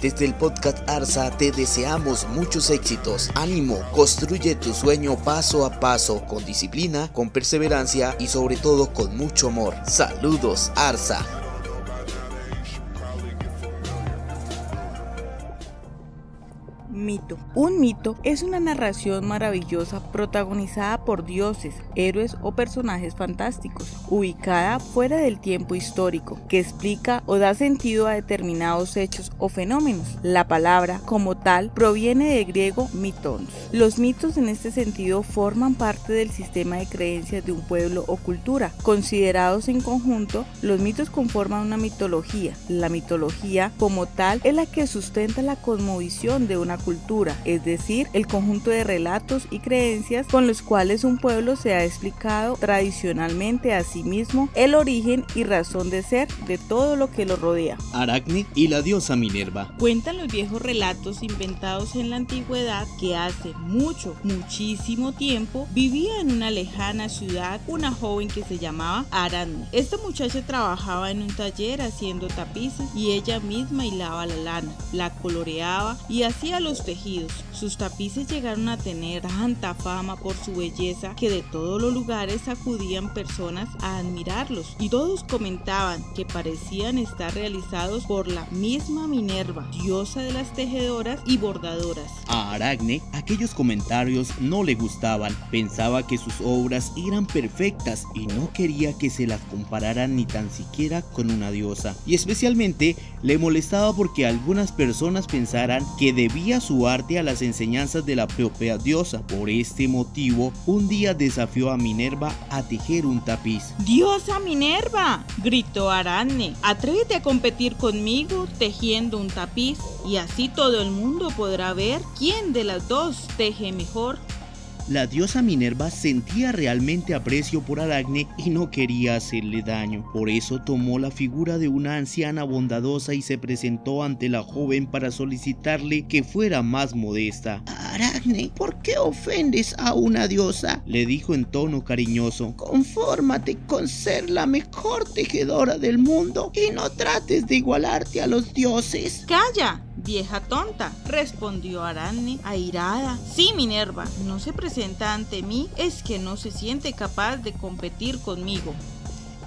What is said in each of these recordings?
Desde el podcast Arsa te deseamos muchos éxitos. Ánimo, construye tu sueño paso a paso, con disciplina, con perseverancia y sobre todo con mucho amor. Saludos, Arsa. Mito. Un mito es una narración maravillosa protagonizada por dioses, héroes o personajes fantásticos, ubicada fuera del tiempo histórico, que explica o da sentido a determinados hechos o fenómenos. La palabra, como tal, proviene del griego mitons. Los mitos en este sentido forman parte del sistema de creencias de un pueblo o cultura. Considerados en conjunto, los mitos conforman una mitología. La mitología, como tal, es la que sustenta la cosmovisión de una cultura es decir, el conjunto de relatos y creencias con los cuales un pueblo se ha explicado tradicionalmente a sí mismo el origen y razón de ser de todo lo que lo rodea. Aracne y la diosa Minerva. Cuentan los viejos relatos inventados en la antigüedad que hace mucho, muchísimo tiempo vivía en una lejana ciudad una joven que se llamaba Aracne. Esta muchacha trabajaba en un taller haciendo tapices y ella misma hilaba la lana, la coloreaba y hacía los tejidos. Sus tapices llegaron a tener tanta fama por su belleza que de todos los lugares acudían personas a admirarlos y todos comentaban que parecían estar realizados por la misma Minerva, diosa de las tejedoras y bordadoras. A Aracne aquellos comentarios no le gustaban, pensaba que sus obras eran perfectas y no quería que se las compararan ni tan siquiera con una diosa. Y especialmente le molestaba porque algunas personas pensaran que debía su arte a las enseñanzas de la propia diosa. Por este motivo, un día desafió a Minerva a tejer un tapiz. ¡Diosa Minerva! gritó Arane. Atrévete a competir conmigo tejiendo un tapiz y así todo el mundo podrá ver quién de las dos teje mejor. La diosa Minerva sentía realmente aprecio por Aracne y no quería hacerle daño. Por eso tomó la figura de una anciana bondadosa y se presentó ante la joven para solicitarle que fuera más modesta. Aracne, ¿por qué ofendes a una diosa? Le dijo en tono cariñoso. Confórmate con ser la mejor tejedora del mundo y no trates de igualarte a los dioses. ¡Calla! Vieja tonta, respondió Aracne, airada. Sí, Minerva, no se presenta ante mí, es que no se siente capaz de competir conmigo.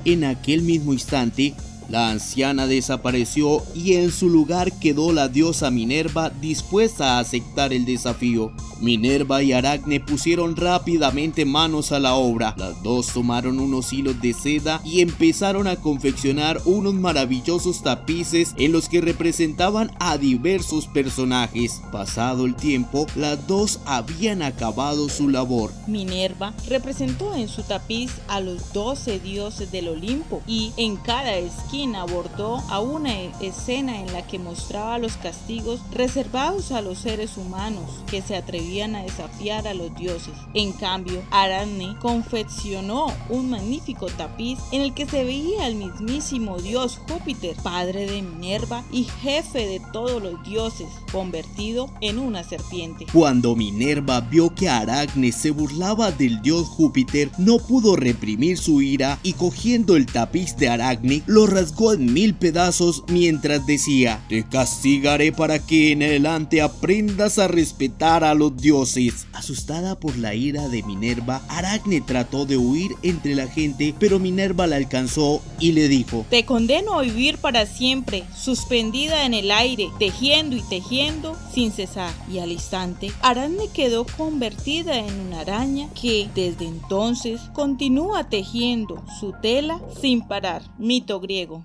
En aquel mismo instante, la anciana desapareció y en su lugar quedó la diosa Minerva dispuesta a aceptar el desafío. Minerva y Aracne pusieron rápidamente manos a la obra. Las dos tomaron unos hilos de seda y empezaron a confeccionar unos maravillosos tapices en los que representaban a diversos personajes. Pasado el tiempo, las dos habían acabado su labor. Minerva representó en su tapiz a los doce dioses del Olimpo y en cada esquina abordó a una escena en la que mostraba los castigos reservados a los seres humanos que se atrevían a desafiar a los dioses. En cambio, Arane confeccionó un magnífico tapiz en el que se veía al mismísimo dios Júpiter, padre de Minerva y jefe de todos los dioses, convertido en una serpiente. Cuando Minerva vio que Aracne se burlaba del dios Júpiter, no pudo reprimir su ira y cogiendo el tapiz de Aracne, lo rasgó en mil pedazos mientras decía, te castigaré para que en adelante aprendas a respetar a los dioses. Asustada por la ira de Minerva, Aracne trató de huir entre la gente, pero Minerva la alcanzó y le dijo, Te condeno a vivir para siempre, suspendida en el aire, tejiendo y tejiendo sin cesar. Y al instante, Aracne quedó convertida en una araña que desde entonces continúa tejiendo su tela sin parar. Mito griego.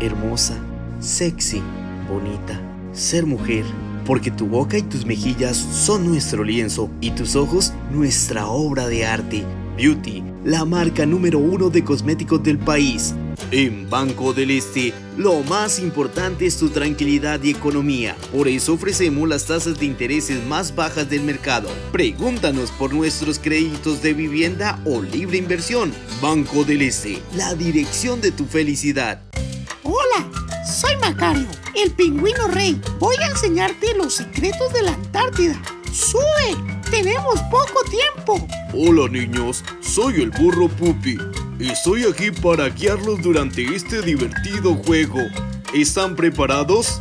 Hermosa, sexy, bonita, ser mujer, porque tu boca y tus mejillas son nuestro lienzo y tus ojos nuestra obra de arte. Beauty, la marca número uno de cosméticos del país. En Banco del Este, lo más importante es tu tranquilidad y economía. Por eso ofrecemos las tasas de intereses más bajas del mercado. Pregúntanos por nuestros créditos de vivienda o libre inversión. Banco del Este, la dirección de tu felicidad. Soy Macario, el pingüino rey. Voy a enseñarte los secretos de la Antártida. ¡Sube! Tenemos poco tiempo. Hola niños, soy el burro Pupi estoy aquí para guiarlos durante este divertido juego. ¿Están preparados?